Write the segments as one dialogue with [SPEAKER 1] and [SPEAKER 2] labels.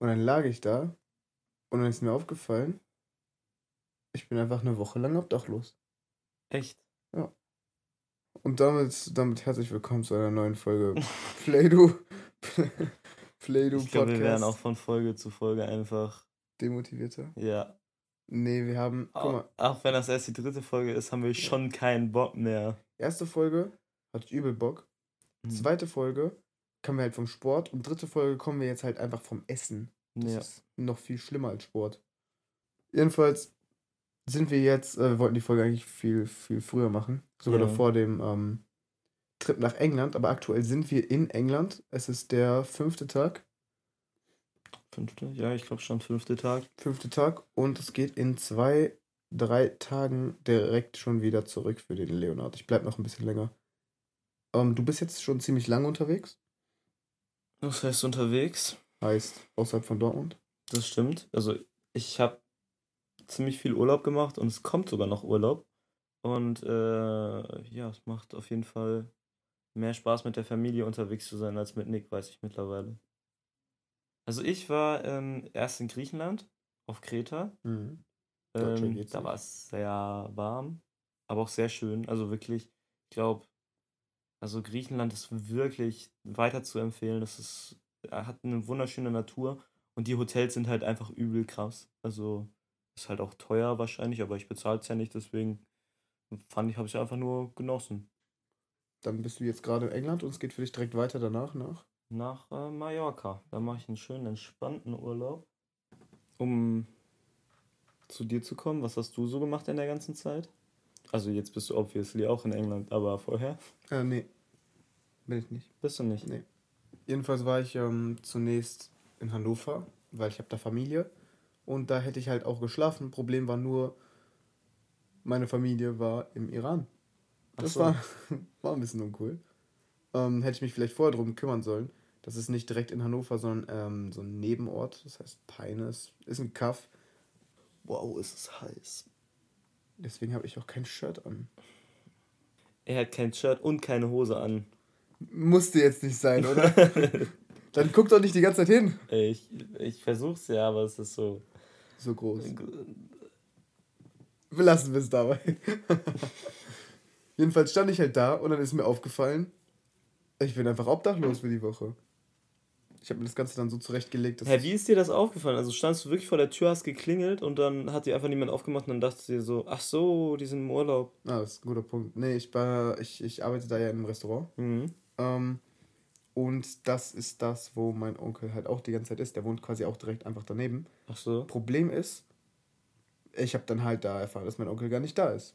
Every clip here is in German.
[SPEAKER 1] Und dann lag ich da und dann ist mir aufgefallen, ich bin einfach eine Woche lang obdachlos.
[SPEAKER 2] Echt?
[SPEAKER 1] Ja. Und damit, damit herzlich willkommen zu einer neuen Folge Play-Doh.
[SPEAKER 2] Play-Doh Ich glaube, wir werden auch von Folge zu Folge einfach
[SPEAKER 1] demotivierter.
[SPEAKER 2] Ja.
[SPEAKER 1] Nee, wir haben.
[SPEAKER 2] Guck mal. Auch wenn das erst die dritte Folge ist, haben wir schon keinen Bock mehr.
[SPEAKER 1] Erste Folge hatte ich übel Bock. Mhm. Zweite Folge kommen wir halt vom Sport und dritte Folge kommen wir jetzt halt einfach vom Essen. Das ja. ist noch viel schlimmer als Sport. Jedenfalls sind wir jetzt, äh, wir wollten die Folge eigentlich viel, viel früher machen. Sogar ja. noch vor dem ähm, Trip nach England. Aber aktuell sind wir in England. Es ist der fünfte Tag.
[SPEAKER 2] Fünfte? Ja, ich glaube schon fünfte Tag.
[SPEAKER 1] Fünfte Tag. Und es geht in zwei, drei Tagen direkt schon wieder zurück für den Leonard. Ich bleibe noch ein bisschen länger. Ähm, du bist jetzt schon ziemlich lange unterwegs.
[SPEAKER 2] Was heißt unterwegs?
[SPEAKER 1] Heißt außerhalb von Dortmund.
[SPEAKER 2] Das stimmt. Also ich habe ziemlich viel Urlaub gemacht und es kommt sogar noch Urlaub. Und äh, ja, es macht auf jeden Fall mehr Spaß mit der Familie unterwegs zu sein als mit Nick, weiß ich mittlerweile. Also ich war ähm, erst in Griechenland, auf Kreta. Mhm. Ähm, da war es sehr warm, aber auch sehr schön. Also wirklich, ich glaube, also Griechenland ist wirklich weiter zu empfehlen. Das ist, hat eine wunderschöne Natur und die Hotels sind halt einfach übel krass. Also ist halt auch teuer wahrscheinlich, aber ich bezahle es ja nicht, deswegen fand ich, habe ich einfach nur genossen.
[SPEAKER 1] Dann bist du jetzt gerade in England und es geht für dich direkt weiter danach nach?
[SPEAKER 2] Nach äh, Mallorca. Da mache ich einen schönen, entspannten Urlaub. Um zu dir zu kommen, was hast du so gemacht in der ganzen Zeit? Also jetzt bist du obviously auch in England, aber vorher?
[SPEAKER 1] Äh, nee. Bin ich nicht.
[SPEAKER 2] Bist du nicht?
[SPEAKER 1] Nee. Jedenfalls war ich ähm, zunächst in Hannover, weil ich habe da Familie. Und da hätte ich halt auch geschlafen. Problem war nur, meine Familie war im Iran. Das so. war, war ein bisschen uncool. Ähm, hätte ich mich vielleicht vorher drum kümmern sollen. Das ist nicht direkt in Hannover, sondern ähm, so ein Nebenort. Das heißt Peines. Ist ein Kaff. Wow, ist es heiß. Deswegen habe ich auch kein Shirt an.
[SPEAKER 2] Er hat kein Shirt und keine Hose an.
[SPEAKER 1] Musste jetzt nicht sein, oder? Dann guck doch nicht die ganze Zeit hin.
[SPEAKER 2] Ich, ich versuch's ja, aber es ist so.
[SPEAKER 1] So groß. Belassen wir es dabei. Jedenfalls stand ich halt da und dann ist mir aufgefallen, ich bin einfach obdachlos für die Woche. Ich habe mir das Ganze dann so zurechtgelegt.
[SPEAKER 2] Hä, wie ist dir das aufgefallen? Also standst du wirklich vor der Tür, hast geklingelt und dann hat dir einfach niemand aufgemacht und dann dachtest du dir so, ach so, die sind im Urlaub.
[SPEAKER 1] Ah, das ist ein guter Punkt. Nee, ich, war, ich, ich arbeite da ja in einem Restaurant. Mhm. Ähm, und das ist das, wo mein Onkel halt auch die ganze Zeit ist. Der wohnt quasi auch direkt einfach daneben.
[SPEAKER 2] Ach so.
[SPEAKER 1] Problem ist, ich habe dann halt da erfahren, dass mein Onkel gar nicht da ist.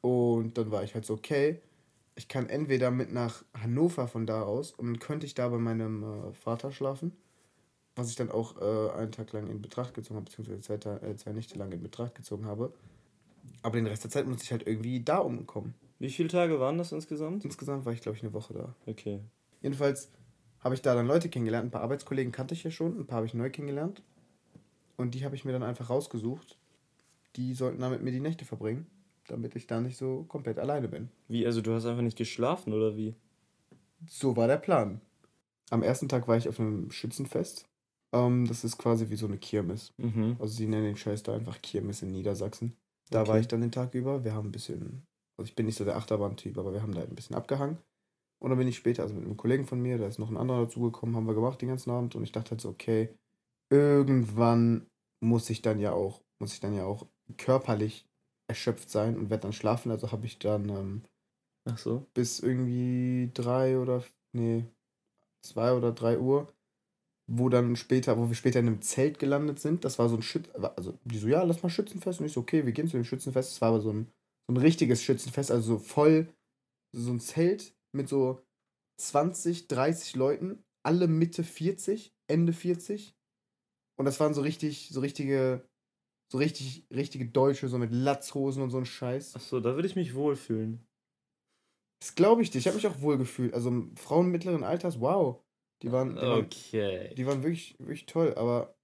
[SPEAKER 1] Und dann war ich halt so, okay, ich kann entweder mit nach Hannover von da aus und dann könnte ich da bei meinem äh, Vater schlafen, was ich dann auch äh, einen Tag lang in Betracht gezogen habe, beziehungsweise zwei, äh, zwei Nächte lang in Betracht gezogen habe. Aber den Rest der Zeit musste ich halt irgendwie da umkommen.
[SPEAKER 2] Wie viele Tage waren das insgesamt?
[SPEAKER 1] Insgesamt war ich, glaube ich, eine Woche da.
[SPEAKER 2] Okay.
[SPEAKER 1] Jedenfalls habe ich da dann Leute kennengelernt. Ein paar Arbeitskollegen kannte ich ja schon, ein paar habe ich neu kennengelernt. Und die habe ich mir dann einfach rausgesucht. Die sollten da mit mir die Nächte verbringen damit ich da nicht so komplett alleine bin.
[SPEAKER 2] Wie, also du hast einfach nicht geschlafen oder wie?
[SPEAKER 1] So war der Plan. Am ersten Tag war ich auf einem Schützenfest. Ähm, das ist quasi wie so eine Kirmes. Mhm. Also sie nennen den Scheiß da einfach Kirmes in Niedersachsen. Da okay. war ich dann den Tag über. Wir haben ein bisschen, also ich bin nicht so der Achterbahn-Typ, aber wir haben da ein bisschen abgehangen. Und dann bin ich später, also mit einem Kollegen von mir, da ist noch ein anderer dazugekommen, haben wir gemacht den ganzen Abend und ich dachte halt so, okay, irgendwann muss ich dann ja auch, muss ich dann ja auch körperlich erschöpft sein und werde dann schlafen. Also habe ich dann ähm,
[SPEAKER 2] Ach so.
[SPEAKER 1] bis irgendwie drei oder nee, zwei oder drei Uhr, wo dann später, wo wir später in einem Zelt gelandet sind. Das war so ein Schütz, also die so, ja, lass mal Schützenfest. Und ich so, okay, wir gehen zu dem Schützenfest. Das war aber so ein, so ein richtiges Schützenfest, also so voll, so ein Zelt mit so 20, 30 Leuten, alle Mitte 40, Ende 40. Und das waren so richtig, so richtige so richtig, richtige Deutsche, so mit Latzhosen und so ein Scheiß.
[SPEAKER 2] Achso, da würde ich mich wohlfühlen.
[SPEAKER 1] Das glaube ich dir. Ich habe mich auch wohl gefühlt. Also Frauen mittleren Alters, wow. Die waren, die
[SPEAKER 2] okay.
[SPEAKER 1] Waren, die waren wirklich, wirklich toll, aber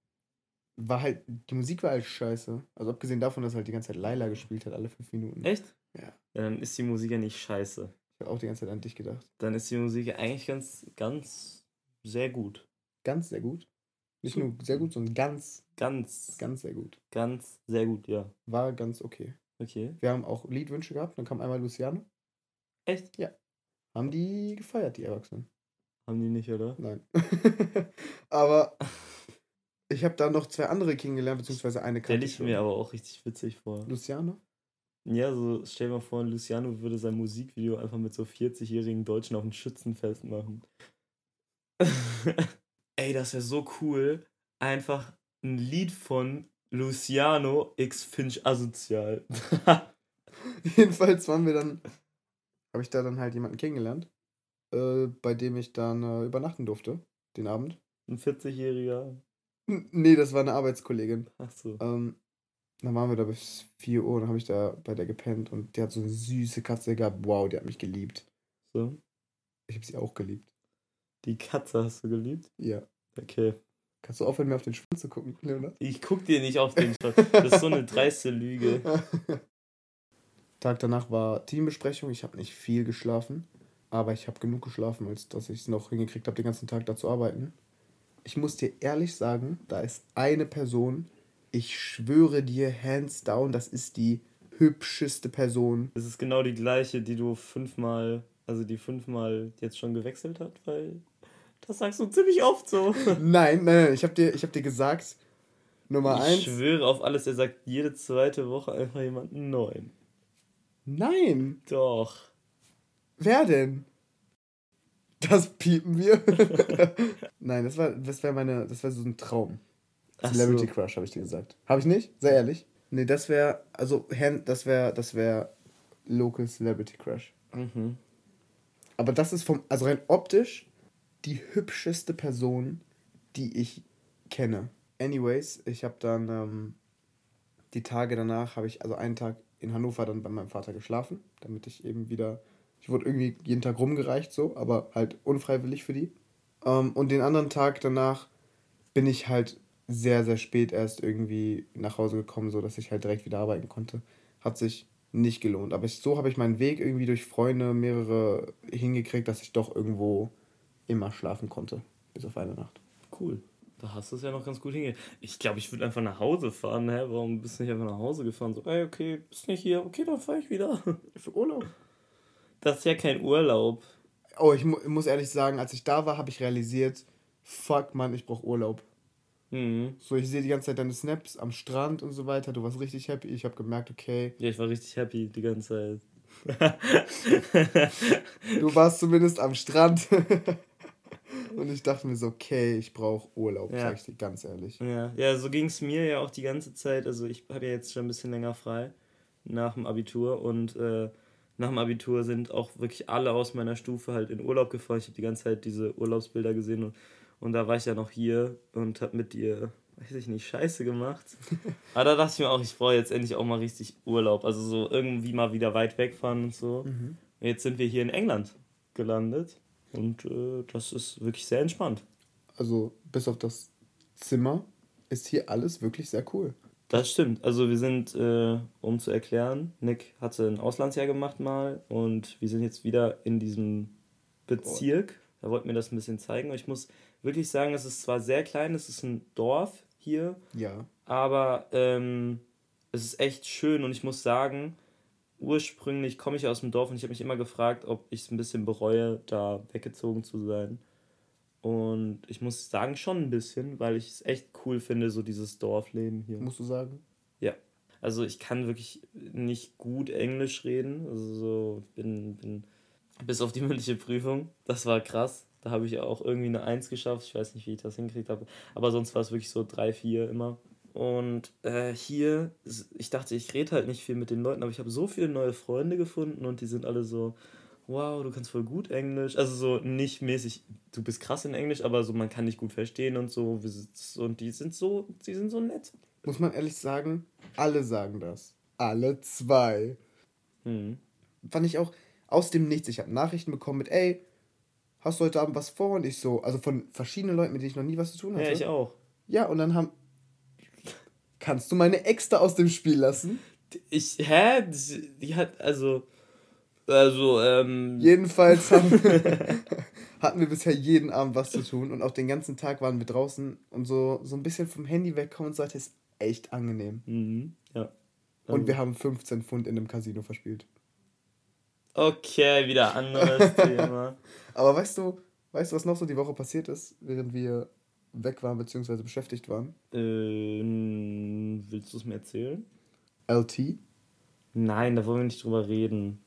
[SPEAKER 1] war halt, die Musik war halt scheiße. Also abgesehen davon, dass halt die ganze Zeit Laila gespielt hat, alle fünf Minuten.
[SPEAKER 2] Echt?
[SPEAKER 1] Ja.
[SPEAKER 2] ja dann ist die Musik ja nicht scheiße.
[SPEAKER 1] Ich habe auch die ganze Zeit an dich gedacht.
[SPEAKER 2] Dann ist die Musik ja eigentlich ganz, ganz sehr gut.
[SPEAKER 1] Ganz sehr gut? Nicht nur sehr gut, sondern ganz.
[SPEAKER 2] Ganz.
[SPEAKER 1] Ganz sehr gut.
[SPEAKER 2] Ganz sehr gut, ja.
[SPEAKER 1] War ganz okay.
[SPEAKER 2] Okay.
[SPEAKER 1] Wir haben auch Liedwünsche gehabt, dann kam einmal Luciano.
[SPEAKER 2] Echt?
[SPEAKER 1] Ja. Haben die gefeiert, die Erwachsenen?
[SPEAKER 2] Haben die nicht, oder?
[SPEAKER 1] Nein. aber ich habe da noch zwei andere kennengelernt, beziehungsweise eine
[SPEAKER 2] kannte ich mir aber auch richtig witzig vor.
[SPEAKER 1] Luciano?
[SPEAKER 2] Ja, so stell dir mal vor, Luciano würde sein Musikvideo einfach mit so 40-jährigen Deutschen auf ein Schützenfest machen. Ey, das wäre so cool. Einfach ein Lied von Luciano X Finch Asozial.
[SPEAKER 1] Jedenfalls waren wir dann, habe ich da dann halt jemanden kennengelernt, äh, bei dem ich dann äh, übernachten durfte, den Abend.
[SPEAKER 2] Ein 40-Jähriger.
[SPEAKER 1] Nee, das war eine Arbeitskollegin.
[SPEAKER 2] Ach so.
[SPEAKER 1] Ähm, dann waren wir da bis 4 Uhr und dann habe ich da bei der gepennt und die hat so eine süße Katze gehabt. Wow, die hat mich geliebt.
[SPEAKER 2] So?
[SPEAKER 1] Ich habe sie auch geliebt.
[SPEAKER 2] Die Katze hast du geliebt?
[SPEAKER 1] Ja.
[SPEAKER 2] Okay.
[SPEAKER 1] Kannst du aufhören, mir auf den Schwanz zu gucken, Leonard?
[SPEAKER 2] Ich guck dir nicht auf den Schwanz. Das ist so eine dreiste Lüge.
[SPEAKER 1] Tag danach war Teambesprechung. Ich habe nicht viel geschlafen, aber ich habe genug geschlafen, als dass ich es noch hingekriegt habe, den ganzen Tag da zu arbeiten. Ich muss dir ehrlich sagen, da ist eine Person, ich schwöre dir, hands down, das ist die hübscheste Person.
[SPEAKER 2] Das ist genau die gleiche, die du fünfmal, also die fünfmal jetzt schon gewechselt hat, weil das sagst du ziemlich oft so.
[SPEAKER 1] nein, nein, nein, ich habe dir, hab dir gesagt, Nummer
[SPEAKER 2] ich
[SPEAKER 1] eins.
[SPEAKER 2] Ich schwöre auf alles, er sagt jede zweite Woche einfach jemanden neuen.
[SPEAKER 1] Nein.
[SPEAKER 2] Doch.
[SPEAKER 1] Wer denn? Das piepen wir. nein, das war, das wäre meine, das wäre so ein Traum. Celebrity so. Crush, habe ich dir gesagt. Habe ich nicht? Sehr ehrlich. Nee, das wäre, also, das wäre, das wäre Local Celebrity Crush. Mhm. Aber das ist vom, also rein optisch, die hübscheste Person, die ich kenne. Anyways, ich habe dann ähm, die Tage danach, habe ich, also einen Tag in Hannover dann bei meinem Vater geschlafen, damit ich eben wieder, ich wurde irgendwie jeden Tag rumgereicht so, aber halt unfreiwillig für die. Ähm, und den anderen Tag danach bin ich halt sehr, sehr spät erst irgendwie nach Hause gekommen, so dass ich halt direkt wieder arbeiten konnte. Hat sich nicht gelohnt. Aber ich, so habe ich meinen Weg irgendwie durch Freunde mehrere hingekriegt, dass ich doch irgendwo immer schlafen konnte. Bis auf eine Nacht.
[SPEAKER 2] Cool. Da hast du es ja noch ganz gut hingekriegt. Ich glaube, ich würde einfach nach Hause fahren. Hä? Warum bist du nicht einfach nach Hause gefahren? So, ey, okay, bist nicht hier. Okay, dann fahre ich wieder.
[SPEAKER 1] Für Urlaub.
[SPEAKER 2] Das ist ja kein Urlaub.
[SPEAKER 1] Oh, ich mu muss ehrlich sagen, als ich da war, habe ich realisiert, fuck, Mann, ich brauche Urlaub. Mhm. So, ich sehe die ganze Zeit deine Snaps am Strand und so weiter. Du warst richtig happy. Ich habe gemerkt, okay.
[SPEAKER 2] Ja, ich war richtig happy die ganze
[SPEAKER 1] Zeit. du warst zumindest am Strand. und ich dachte mir so, okay, ich brauche Urlaub, ja. sag ich dir ganz ehrlich.
[SPEAKER 2] Ja, ja so ging es mir ja auch die ganze Zeit. Also ich habe ja jetzt schon ein bisschen länger frei nach dem Abitur und äh, nach dem Abitur sind auch wirklich alle aus meiner Stufe halt in Urlaub gefahren. Ich habe die ganze Zeit diese Urlaubsbilder gesehen und und da war ich ja noch hier und hab mit dir, weiß ich nicht, Scheiße gemacht. Aber da dachte ich mir auch, ich brauche jetzt endlich auch mal richtig Urlaub. Also so irgendwie mal wieder weit wegfahren und so. Mhm. Jetzt sind wir hier in England gelandet und äh, das ist wirklich sehr entspannt.
[SPEAKER 1] Also bis auf das Zimmer ist hier alles wirklich sehr cool.
[SPEAKER 2] Das stimmt. Also wir sind, äh, um zu erklären, Nick hatte ein Auslandsjahr gemacht mal und wir sind jetzt wieder in diesem Bezirk. Da wollten wir das ein bisschen zeigen. Und ich muss wirklich sagen, es ist zwar sehr klein, es ist ein Dorf hier. Ja. Aber ähm, es ist echt schön und ich muss sagen, ursprünglich komme ich aus dem Dorf und ich habe mich immer gefragt, ob ich es ein bisschen bereue, da weggezogen zu sein. Und ich muss sagen, schon ein bisschen, weil ich es echt cool finde, so dieses Dorfleben hier.
[SPEAKER 1] Musst du sagen?
[SPEAKER 2] Ja. Also ich kann wirklich nicht gut Englisch reden. Also so bin, bin bis auf die mündliche Prüfung. Das war krass. Da habe ich auch irgendwie eine Eins geschafft. Ich weiß nicht, wie ich das hingekriegt habe. Aber sonst war es wirklich so drei, vier immer. Und äh, hier, ich dachte, ich rede halt nicht viel mit den Leuten, aber ich habe so viele neue Freunde gefunden und die sind alle so, wow, du kannst voll gut Englisch. Also so nicht mäßig, du bist krass in Englisch, aber so man kann dich gut verstehen und so. Und die sind so, die sind so nett.
[SPEAKER 1] Muss man ehrlich sagen, alle sagen das. Alle zwei. Hm. Fand ich auch aus dem Nichts. Ich habe Nachrichten bekommen mit, ey, hast du heute Abend was vor? Und ich so, also von verschiedenen Leuten, mit denen ich noch nie was zu tun hatte.
[SPEAKER 2] Ja, ich auch.
[SPEAKER 1] Ja, und dann haben. Kannst du meine Ex da aus dem Spiel lassen?
[SPEAKER 2] Ich, hä? Die hat, also. Also, ähm.
[SPEAKER 1] Jedenfalls haben, hatten wir bisher jeden Abend was zu tun und auch den ganzen Tag waren wir draußen und so, so ein bisschen vom Handy wegkommen und so ist echt angenehm. Mhm, ja. Und wir haben 15 Pfund in einem Casino verspielt.
[SPEAKER 2] Okay, wieder anderes Thema.
[SPEAKER 1] Aber weißt du, weißt du, was noch so die Woche passiert ist, während wir weg waren bzw. beschäftigt waren?
[SPEAKER 2] Ähm, willst du es mir erzählen?
[SPEAKER 1] LT?
[SPEAKER 2] Nein, da wollen wir nicht drüber reden.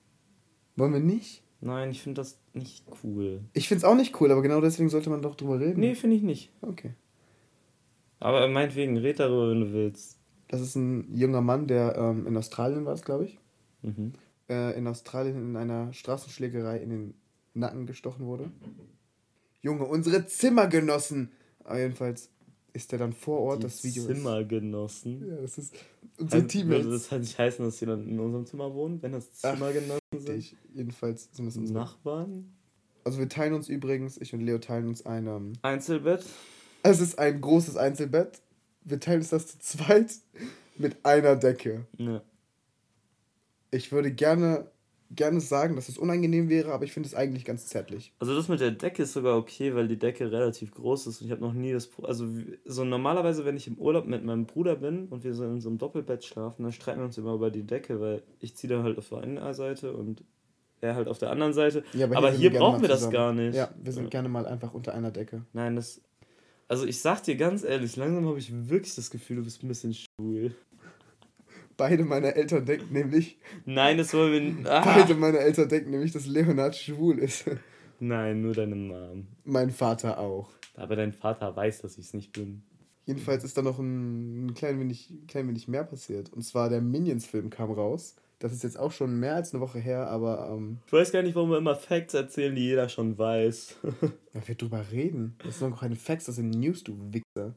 [SPEAKER 1] Wollen wir nicht?
[SPEAKER 2] Nein, ich finde das nicht cool.
[SPEAKER 1] Ich finde es auch nicht cool, aber genau deswegen sollte man doch drüber reden.
[SPEAKER 2] Nee, finde ich nicht.
[SPEAKER 1] Okay.
[SPEAKER 2] Aber meinetwegen, red darüber, wenn du willst.
[SPEAKER 1] Das ist ein junger Mann, der ähm, in Australien war, glaube ich. Mhm. Äh, in Australien in einer Straßenschlägerei in den Nacken gestochen wurde. Junge, unsere Zimmergenossen! Aber jedenfalls ist er dann vor Ort, Die das Video
[SPEAKER 2] Zimmergenossen? Ja, das ist unsere Teammates. Also das hat nicht heißen, dass jemand in unserem Zimmer wohnt, wenn das Zimmergenossen Ach, sind? Ich,
[SPEAKER 1] jedenfalls sind das unsere Nachbarn. Also wir teilen uns übrigens, ich und Leo teilen uns ein... Ähm,
[SPEAKER 2] Einzelbett?
[SPEAKER 1] Es ist ein großes Einzelbett. Wir teilen uns das zu zweit mit einer Decke. Ja. Ich würde gerne gerne sagen, dass es unangenehm wäre, aber ich finde es eigentlich ganz zärtlich.
[SPEAKER 2] Also das mit der Decke ist sogar okay, weil die Decke relativ groß ist und ich habe noch nie das also so normalerweise, wenn ich im Urlaub mit meinem Bruder bin und wir so in so einem Doppelbett schlafen, dann streiten wir uns immer über die Decke, weil ich ziehe dann halt auf der einen Seite und er halt auf der anderen Seite. Ja, aber, aber hier, hier brauchen wir
[SPEAKER 1] das gar nicht. Ja, wir sind ja. gerne mal einfach unter einer Decke.
[SPEAKER 2] Nein, das also ich sag dir ganz ehrlich, langsam habe ich wirklich das Gefühl, du bist ein bisschen schwul.
[SPEAKER 1] Beide meine Eltern denken nämlich.
[SPEAKER 2] Nein, das wollen wir.
[SPEAKER 1] Ah. Beide meine Eltern denken nämlich, dass Leonard schwul ist.
[SPEAKER 2] Nein, nur deine Mom.
[SPEAKER 1] Mein Vater auch.
[SPEAKER 2] Aber dein Vater weiß, dass ich es nicht bin.
[SPEAKER 1] Jedenfalls ist da noch ein, ein klein, wenig, klein wenig mehr passiert. Und zwar der Minions-Film kam raus. Das ist jetzt auch schon mehr als eine Woche her, aber. Ähm,
[SPEAKER 2] ich weiß gar nicht, warum wir immer Facts erzählen, die jeder schon weiß.
[SPEAKER 1] ja, wir drüber reden. Das sind noch keine Facts, das sind News, du Wichser.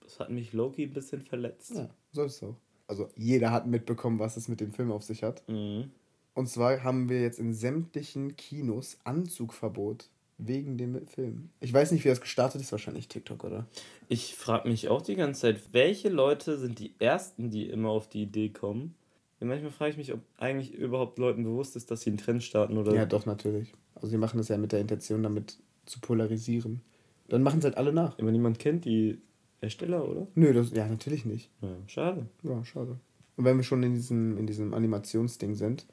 [SPEAKER 2] Das hat mich Loki ein bisschen verletzt.
[SPEAKER 1] Ja, soll es auch also jeder hat mitbekommen, was es mit dem Film auf sich hat. Mhm. Und zwar haben wir jetzt in sämtlichen Kinos Anzugverbot wegen dem Film. Ich weiß nicht, wie das gestartet ist, wahrscheinlich TikTok, oder?
[SPEAKER 2] Ich frage mich auch die ganze Zeit, welche Leute sind die Ersten, die immer auf die Idee kommen? Ja, manchmal frage ich mich, ob eigentlich überhaupt Leuten bewusst ist, dass sie einen Trend starten oder.
[SPEAKER 1] Ja, doch, natürlich. Also, sie machen das ja mit der Intention, damit zu polarisieren. Dann machen es halt alle nach.
[SPEAKER 2] Aber niemand kennt die Ersteller, oder?
[SPEAKER 1] Nö, das, ja, natürlich nicht.
[SPEAKER 2] Ja, schade.
[SPEAKER 1] Ja, schade. Und wenn wir schon in diesem, in diesem Animationsding sind,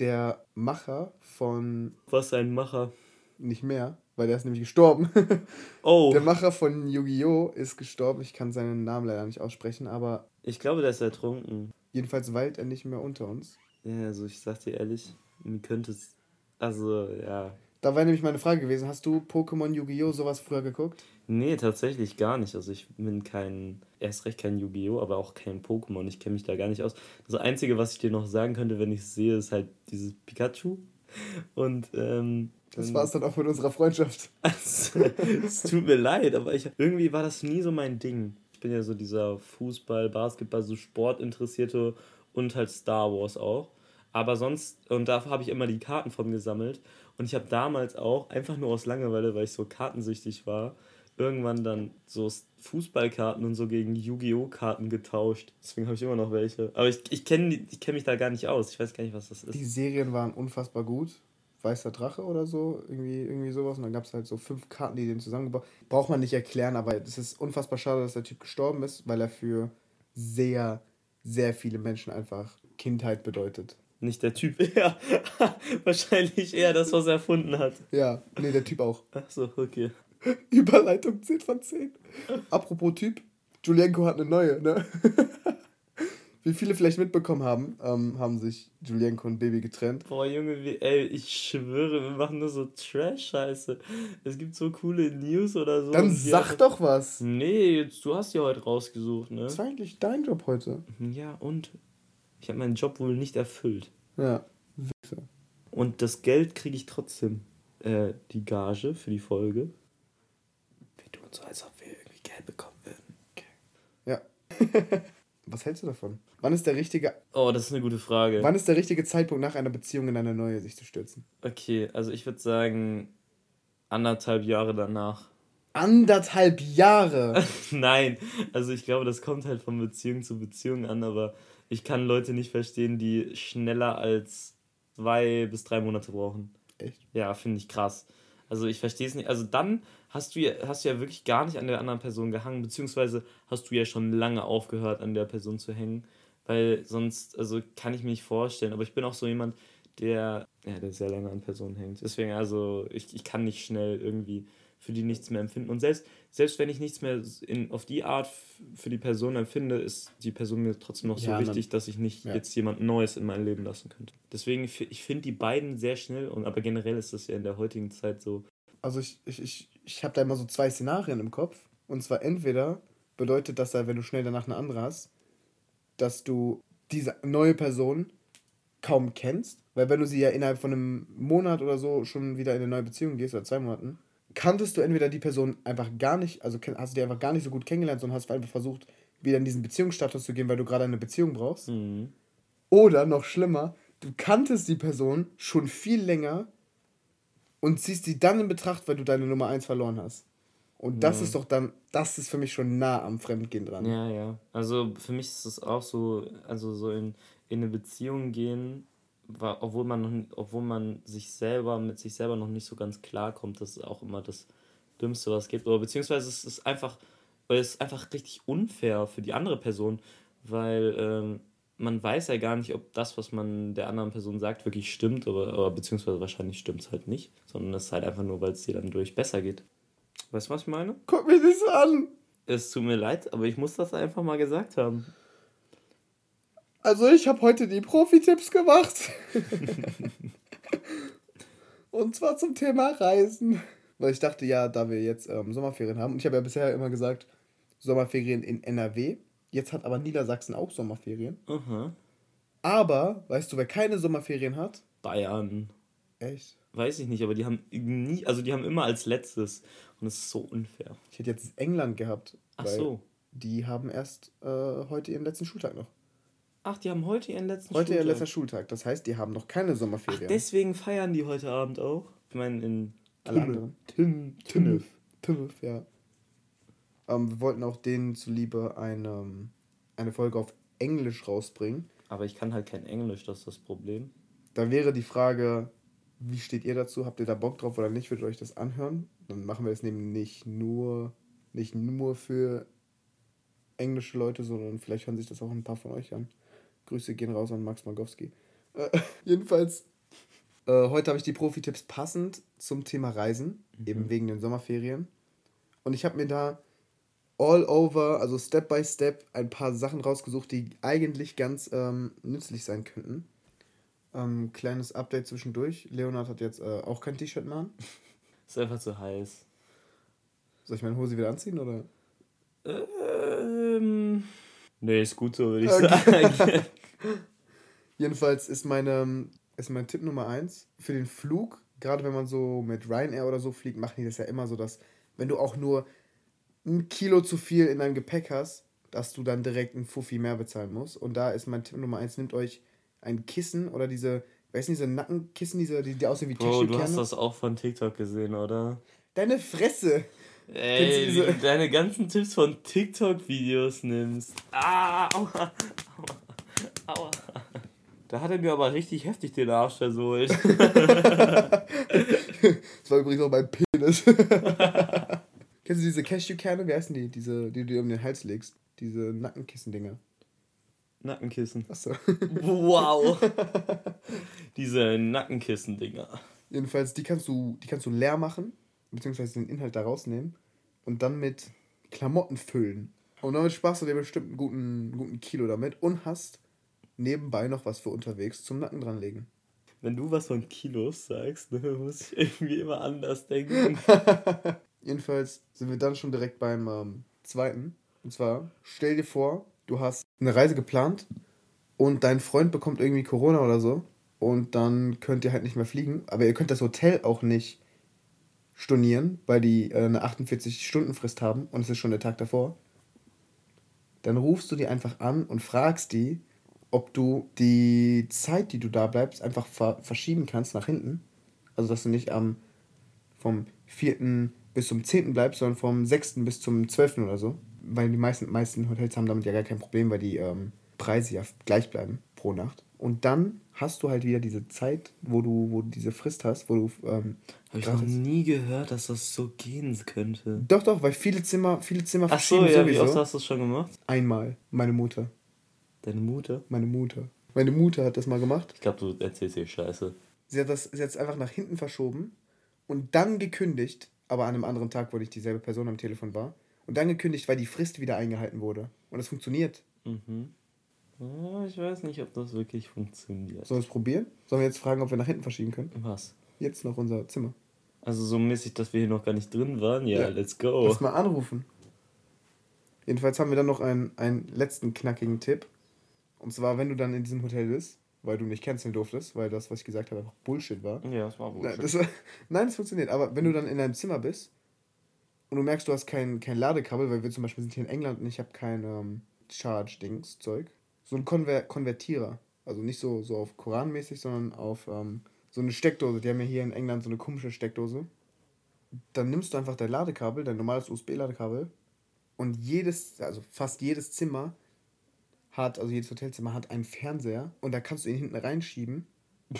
[SPEAKER 1] der Macher von.
[SPEAKER 2] Was ein Macher?
[SPEAKER 1] Nicht mehr, weil der ist nämlich gestorben. oh. Der Macher von Yu-Gi-Oh! ist gestorben. Ich kann seinen Namen leider nicht aussprechen, aber.
[SPEAKER 2] Ich glaube, der ist ertrunken.
[SPEAKER 1] Jedenfalls weilt er nicht mehr unter uns.
[SPEAKER 2] Ja, also ich sag dir ehrlich, mir könnte es. Also, ja.
[SPEAKER 1] Da wäre nämlich meine Frage gewesen: Hast du Pokémon Yu-Gi-Oh! sowas früher geguckt?
[SPEAKER 2] Nee, tatsächlich gar nicht. Also ich bin kein, erst recht kein Yu-Gi-Oh!, aber auch kein Pokémon. Ich kenne mich da gar nicht aus. Das Einzige, was ich dir noch sagen könnte, wenn ich es sehe, ist halt dieses Pikachu. Und ähm,
[SPEAKER 1] das war es dann auch mit unserer Freundschaft.
[SPEAKER 2] Also, es tut mir leid, aber ich, irgendwie war das nie so mein Ding. Ich bin ja so dieser Fußball, Basketball, so Sportinteressierte und halt Star Wars auch. Aber sonst, und da habe ich immer die Karten von gesammelt. Und ich habe damals auch, einfach nur aus Langeweile, weil ich so kartensüchtig war, irgendwann dann so Fußballkarten und so gegen Yu-Gi-Oh! Karten getauscht. Deswegen habe ich immer noch welche. Aber ich, ich kenne ich kenn mich da gar nicht aus. Ich weiß gar nicht, was das ist.
[SPEAKER 1] Die Serien waren unfassbar gut. Weißer Drache oder so, irgendwie, irgendwie sowas. Und dann gab es halt so fünf Karten, die den zusammengebaut Braucht man nicht erklären, aber es ist unfassbar schade, dass der Typ gestorben ist, weil er für sehr, sehr viele Menschen einfach Kindheit bedeutet.
[SPEAKER 2] Nicht der Typ, ja. Wahrscheinlich eher das, was er erfunden hat.
[SPEAKER 1] Ja, nee, der Typ auch.
[SPEAKER 2] Ach so, okay.
[SPEAKER 1] Überleitung 10 von 10. Apropos Typ, Julienko hat eine neue, ne? Wie viele vielleicht mitbekommen haben, ähm, haben sich Julienko und Baby getrennt.
[SPEAKER 2] Boah, Junge, wie, ey, ich schwöre, wir machen nur so Trash-Scheiße. Es gibt so coole News oder so.
[SPEAKER 1] Dann sag haben... doch was.
[SPEAKER 2] Nee, jetzt, du hast ja heute rausgesucht, ne?
[SPEAKER 1] Das war eigentlich dein Job heute.
[SPEAKER 2] Ja, und? Ich habe meinen Job wohl nicht erfüllt.
[SPEAKER 1] Ja,
[SPEAKER 2] Wichser. Und das Geld kriege ich trotzdem. Äh, die Gage für die Folge so, als ob wir irgendwie Geld bekommen würden. Okay.
[SPEAKER 1] Ja. Was hältst du davon? Wann ist der richtige.
[SPEAKER 2] Oh, das ist eine gute Frage.
[SPEAKER 1] Wann ist der richtige Zeitpunkt nach einer Beziehung in eine neue sich zu stürzen?
[SPEAKER 2] Okay, also ich würde sagen, anderthalb Jahre danach.
[SPEAKER 1] Anderthalb Jahre?
[SPEAKER 2] Nein, also ich glaube, das kommt halt von Beziehung zu Beziehung an, aber ich kann Leute nicht verstehen, die schneller als zwei bis drei Monate brauchen. Echt? Ja, finde ich krass. Also ich verstehe es nicht. Also dann hast du, ja, hast du ja wirklich gar nicht an der anderen Person gehangen, beziehungsweise hast du ja schon lange aufgehört, an der Person zu hängen. Weil sonst, also kann ich mir nicht vorstellen. Aber ich bin auch so jemand, der, ja, der sehr lange an Personen hängt. Deswegen, also ich, ich kann nicht schnell irgendwie für die nichts mehr empfinden. Und selbst, selbst wenn ich nichts mehr in, auf die Art für die Person empfinde, ist die Person mir trotzdem noch so ja, wichtig, dass ich nicht ja. jetzt jemand Neues in mein Leben lassen könnte. Deswegen, ich finde die beiden sehr schnell, und aber generell ist das ja in der heutigen Zeit so.
[SPEAKER 1] Also ich, ich, ich, ich habe da immer so zwei Szenarien im Kopf. Und zwar entweder bedeutet das ja, wenn du schnell danach eine andere hast, dass du diese neue Person kaum kennst. Weil wenn du sie ja innerhalb von einem Monat oder so schon wieder in eine neue Beziehung gehst, oder zwei Monaten, kanntest du entweder die Person einfach gar nicht, also hast du die einfach gar nicht so gut kennengelernt, sondern hast einfach versucht, wieder in diesen Beziehungsstatus zu gehen, weil du gerade eine Beziehung brauchst. Mhm. Oder noch schlimmer, du kanntest die Person schon viel länger und ziehst sie dann in Betracht, weil du deine Nummer 1 verloren hast. Und das ja. ist doch dann, das ist für mich schon nah am Fremdgehen dran.
[SPEAKER 2] Ja, ja. Also für mich ist es auch so, also so in, in eine Beziehung gehen, war, obwohl man noch, obwohl man sich selber mit sich selber noch nicht so ganz klar kommt, das ist auch immer das Dümmste, was es gibt. Oder beziehungsweise es ist einfach, weil es ist einfach richtig unfair für die andere Person, weil ähm, man weiß ja gar nicht, ob das, was man der anderen Person sagt, wirklich stimmt, aber, aber beziehungsweise wahrscheinlich stimmt es halt nicht, sondern es ist halt einfach nur, weil es dir dann durch besser geht. Weißt du, was ich meine?
[SPEAKER 1] Guck nicht so an!
[SPEAKER 2] Es tut mir leid, aber ich muss das einfach mal gesagt haben.
[SPEAKER 1] Also ich habe heute die Profi-Tipps gemacht. und zwar zum Thema Reisen. Weil ich dachte ja, da wir jetzt ähm, Sommerferien haben, und ich habe ja bisher immer gesagt, Sommerferien in NRW. Jetzt hat aber Niedersachsen auch Sommerferien. Uh Aber, weißt du, wer keine Sommerferien hat? Bayern.
[SPEAKER 2] Echt? Weiß ich nicht, aber die haben nie, also die haben immer als letztes. Und es ist so unfair.
[SPEAKER 1] Ich hätte jetzt England gehabt. Ach so. Die haben erst äh, heute ihren letzten Schultag noch.
[SPEAKER 2] Ach, die haben heute ihren letzten
[SPEAKER 1] heute Schultag. Heute ihr letzter Schultag. Das heißt, die haben noch keine Sommerferien.
[SPEAKER 2] Ach, deswegen feiern die heute Abend auch. Ich meine, in alle
[SPEAKER 1] Tinnef. Tinnef, ja. Ähm, wir wollten auch denen zuliebe eine, eine Folge auf Englisch rausbringen.
[SPEAKER 2] Aber ich kann halt kein Englisch, das ist das Problem.
[SPEAKER 1] Da wäre die Frage, wie steht ihr dazu? Habt ihr da Bock drauf oder nicht? Würdet ihr euch das anhören? Dann machen wir das nämlich nicht nur, nicht nur für englische Leute, sondern vielleicht hören sich das auch ein paar von euch an. Grüße gehen raus an Max Magowski. Äh, jedenfalls, äh, heute habe ich die Profi-Tipps passend zum Thema Reisen, mhm. eben wegen den Sommerferien. Und ich habe mir da all over, also Step by Step, ein paar Sachen rausgesucht, die eigentlich ganz ähm, nützlich sein könnten. Ähm, kleines Update zwischendurch. Leonard hat jetzt äh, auch kein T-Shirt mehr an.
[SPEAKER 2] Ist einfach zu heiß.
[SPEAKER 1] Soll ich meine Hose wieder anziehen oder?
[SPEAKER 2] Ähm. Nee, ist gut so, würde ich okay. sagen.
[SPEAKER 1] Jedenfalls ist, meine, ist mein Tipp Nummer eins für den Flug, gerade wenn man so mit Ryanair oder so fliegt, machen die das ja immer so, dass wenn du auch nur ein Kilo zu viel in deinem Gepäck hast, dass du dann direkt einen Fuffi mehr bezahlen musst. Und da ist mein Tipp Nummer eins, nehmt euch ein Kissen oder diese, weißt du, diese Nackenkissen, diese, die, die aussehen wie
[SPEAKER 2] Bro, du hast das auch von TikTok gesehen, oder?
[SPEAKER 1] Deine Fresse!
[SPEAKER 2] Ey, wie du deine ganzen Tipps von TikTok-Videos nimmst. Ah, aua, aua, aua. Da hat er mir aber richtig heftig den Arsch versohlt. das
[SPEAKER 1] war übrigens auch mein Penis. Kennst du diese Cashewkerne? Wie heißen die? Diese, die du dir um den Hals legst. Diese Nackenkissen-Dinger.
[SPEAKER 2] Nackenkissen. Achso. Wow. diese Nackenkissen-Dinger.
[SPEAKER 1] Jedenfalls, die kannst du, die kannst du leer machen beziehungsweise den Inhalt da rausnehmen und dann mit Klamotten füllen. Und damit sparst du dir bestimmt einen guten, guten Kilo damit und hast nebenbei noch was für unterwegs zum Nacken dranlegen.
[SPEAKER 2] Wenn du was von Kilos sagst, ne, muss ich irgendwie immer anders denken.
[SPEAKER 1] Jedenfalls sind wir dann schon direkt beim ähm, zweiten. Und zwar, stell dir vor, du hast eine Reise geplant und dein Freund bekommt irgendwie Corona oder so. Und dann könnt ihr halt nicht mehr fliegen. Aber ihr könnt das Hotel auch nicht stornieren, weil die äh, eine 48-Stunden-Frist haben und es ist schon der Tag davor, dann rufst du die einfach an und fragst die, ob du die Zeit, die du da bleibst, einfach ver verschieben kannst nach hinten. Also, dass du nicht am vom 4. bis zum 10. bleibst, sondern vom 6. bis zum 12. oder so. Weil die meisten, meisten Hotels haben damit ja gar kein Problem, weil die ähm, Preise ja gleich bleiben pro Nacht. Und dann hast du halt wieder diese Zeit, wo du, wo du diese Frist hast, wo du. Ähm,
[SPEAKER 2] Habe ich noch nie gehört, dass das so gehen könnte.
[SPEAKER 1] Doch, doch, weil viele Zimmer, viele Zimmer
[SPEAKER 2] Ach so, ja, sowieso. wie oft hast du das schon gemacht?
[SPEAKER 1] Einmal. Meine Mutter.
[SPEAKER 2] Deine Mutter?
[SPEAKER 1] Meine Mutter. Meine Mutter hat das mal gemacht.
[SPEAKER 2] Ich glaube, du erzählst hier Scheiße.
[SPEAKER 1] Sie hat das jetzt einfach nach hinten verschoben und dann gekündigt, aber an einem anderen Tag, wo ich dieselbe Person am Telefon war. Und dann gekündigt, weil die Frist wieder eingehalten wurde. Und es funktioniert.
[SPEAKER 2] Mhm. ich weiß nicht, ob das wirklich funktioniert.
[SPEAKER 1] Sollen wir es probieren? Sollen wir jetzt fragen, ob wir nach hinten verschieben können?
[SPEAKER 2] Was?
[SPEAKER 1] Jetzt noch unser Zimmer.
[SPEAKER 2] Also so mäßig, dass wir hier noch gar nicht drin waren? Ja, ja. let's go.
[SPEAKER 1] Lass mal anrufen. Jedenfalls haben wir dann noch einen, einen letzten knackigen Tipp. Und zwar, wenn du dann in diesem Hotel bist, weil du nicht canceln durftest, weil das, was ich gesagt habe, einfach Bullshit war. Ja, das war Bullshit. Nein, das, war, nein, das funktioniert. Aber wenn du dann in deinem Zimmer bist und du merkst, du hast kein, kein Ladekabel, weil wir zum Beispiel sind hier in England und ich habe kein ähm, Charge-Dings-Zeug. So ein Konver Konvertierer. Also nicht so, so auf Koran-mäßig, sondern auf ähm, so eine Steckdose. Die haben ja hier in England so eine komische Steckdose. Dann nimmst du einfach dein Ladekabel, dein normales USB-Ladekabel und jedes, also fast jedes Zimmer hat, also jedes Hotelzimmer hat einen Fernseher und da kannst du ihn hinten reinschieben.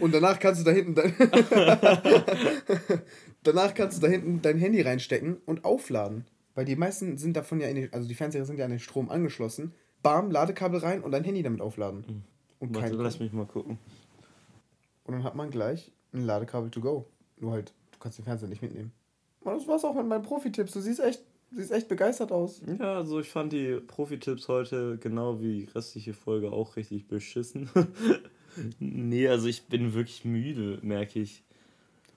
[SPEAKER 1] und danach kannst du da hinten dein danach kannst du da hinten dein Handy reinstecken und aufladen. Weil die meisten sind davon ja in die, also die Fernseher sind ja an den Strom angeschlossen. Bam, Ladekabel rein und dein Handy damit aufladen. Mhm. Und
[SPEAKER 2] Warte, lass mich mal gucken.
[SPEAKER 1] Und dann hat man gleich ein Ladekabel to go. Nur halt, du kannst den Fernseher nicht mitnehmen. Und das war's auch mit meinen Profi-Tipps. Du siehst echt Siehst echt begeistert aus.
[SPEAKER 2] Ja, also ich fand die Profi-Tipps heute genau wie die restliche Folge auch richtig beschissen. nee, also ich bin wirklich müde, merke ich.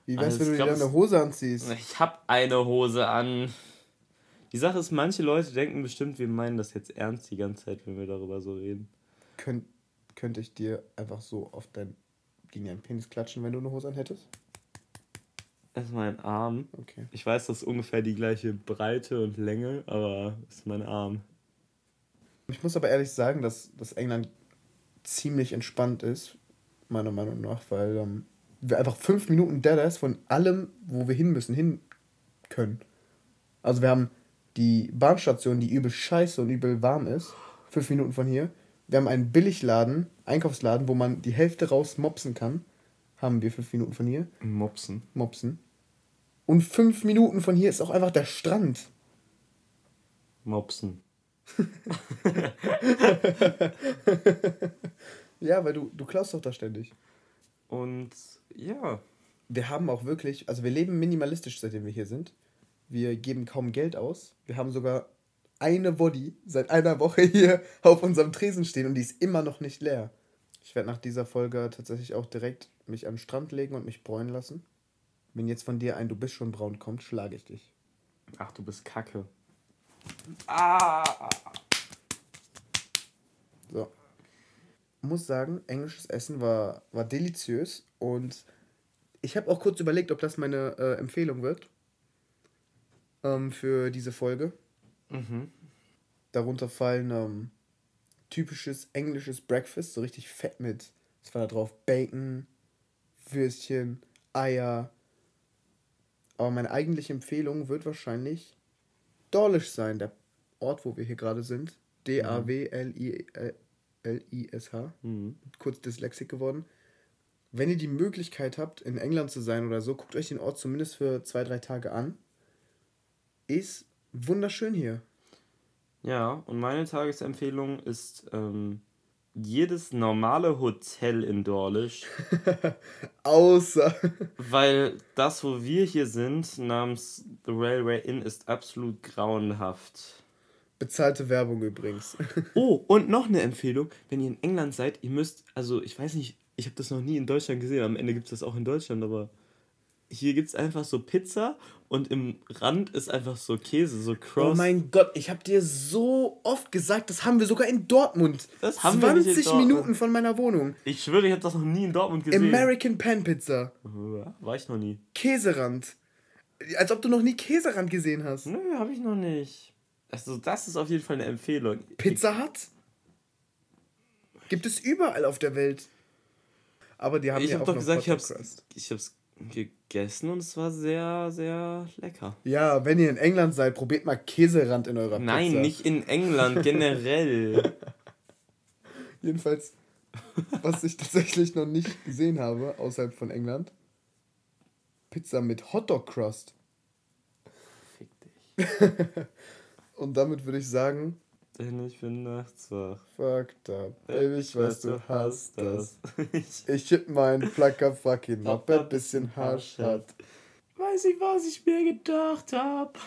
[SPEAKER 2] Wie wär's, also, wenn du dir eine Hose anziehst? Ich hab eine Hose an. Die Sache ist, manche Leute denken bestimmt, wir meinen das jetzt ernst die ganze Zeit, wenn wir darüber so reden.
[SPEAKER 1] Könnt, könnte ich dir einfach so auf dein, gegen deinen Penis klatschen, wenn du eine Hose an hättest?
[SPEAKER 2] Das ist mein Arm. Okay. Ich weiß, das ist ungefähr die gleiche Breite und Länge, aber das ist mein Arm.
[SPEAKER 1] Ich muss aber ehrlich sagen, dass, dass England ziemlich entspannt ist, meiner Meinung nach, weil ähm, wir einfach fünf Minuten Deadass von allem, wo wir hin müssen, hin können. Also wir haben die Bahnstation, die übel scheiße und übel warm ist, fünf Minuten von hier. Wir haben einen Billigladen, Einkaufsladen, wo man die Hälfte raus mopsen kann. Haben wir fünf Minuten von hier.
[SPEAKER 2] Mopsen.
[SPEAKER 1] Mopsen. Und fünf Minuten von hier ist auch einfach der Strand. Mopsen. ja, weil du, du klaust doch da ständig.
[SPEAKER 2] Und ja.
[SPEAKER 1] Wir haben auch wirklich, also wir leben minimalistisch, seitdem wir hier sind. Wir geben kaum Geld aus. Wir haben sogar eine Body seit einer Woche hier auf unserem Tresen stehen und die ist immer noch nicht leer. Ich werde nach dieser Folge tatsächlich auch direkt mich an den Strand legen und mich bräunen lassen. Wenn jetzt von dir ein Du bist schon braun kommt, schlage ich dich.
[SPEAKER 2] Ach, du bist kacke. Ah!
[SPEAKER 1] So. Muss sagen, englisches Essen war, war deliziös und ich habe auch kurz überlegt, ob das meine äh, Empfehlung wird ähm, für diese Folge. Mhm. Darunter fallen ähm, typisches englisches Breakfast, so richtig fett mit, was war da drauf? Bacon, Würstchen, Eier, aber meine eigentliche Empfehlung wird wahrscheinlich Dawlish sein, der Ort, wo wir hier gerade sind. D-A-W-L-I-S-H. Mhm. Kurz Dyslexik geworden. Wenn ihr die Möglichkeit habt, in England zu sein oder so, guckt euch den Ort zumindest für zwei, drei Tage an. Ist wunderschön hier.
[SPEAKER 2] Ja, und meine Tagesempfehlung ist ähm, jedes normale Hotel in Dawlish. Außer. Weil das, wo wir hier sind, namens The Railway Inn, ist absolut grauenhaft.
[SPEAKER 1] Bezahlte Werbung übrigens.
[SPEAKER 2] oh, und noch eine Empfehlung. Wenn ihr in England seid, ihr müsst, also ich weiß nicht, ich habe das noch nie in Deutschland gesehen. Am Ende gibt es das auch in Deutschland, aber hier gibt es einfach so Pizza und im Rand ist einfach so Käse, so
[SPEAKER 1] Cross. Oh mein Gott, ich habe dir so oft gesagt, das haben wir sogar in Dortmund. Das haben 20 wir nicht in Minuten von meiner Wohnung.
[SPEAKER 2] Ich schwöre, ich habe das noch nie in Dortmund gesehen.
[SPEAKER 1] American Pan Pizza.
[SPEAKER 2] War ich noch nie.
[SPEAKER 1] Käserand. Als ob du noch nie Käserand gesehen hast.
[SPEAKER 2] Nö, habe ich noch nicht. Also, das ist auf jeden Fall eine Empfehlung.
[SPEAKER 1] Pizza Hut? Gibt es überall auf der Welt. Aber die haben ich ja hab auch doch gesagt,
[SPEAKER 2] ich hab's, ich hab's gegessen und es war sehr, sehr lecker.
[SPEAKER 1] Ja, wenn ihr in England seid, probiert mal Käserand in eurer
[SPEAKER 2] Nein, Pizza. Nein, nicht in England, generell.
[SPEAKER 1] Jedenfalls, was ich tatsächlich noch nicht gesehen habe, außerhalb von England, Pizza mit Hotdog Crust. Fick dich. Und damit würde ich sagen.
[SPEAKER 2] Denn ich bin nachts wach.
[SPEAKER 1] Fucked up. Baby, ich weiß, du hast das. ich hit mein Placker fucking ab, ein bisschen Hasch hat.
[SPEAKER 2] Weiß ich, was ich mir gedacht hab.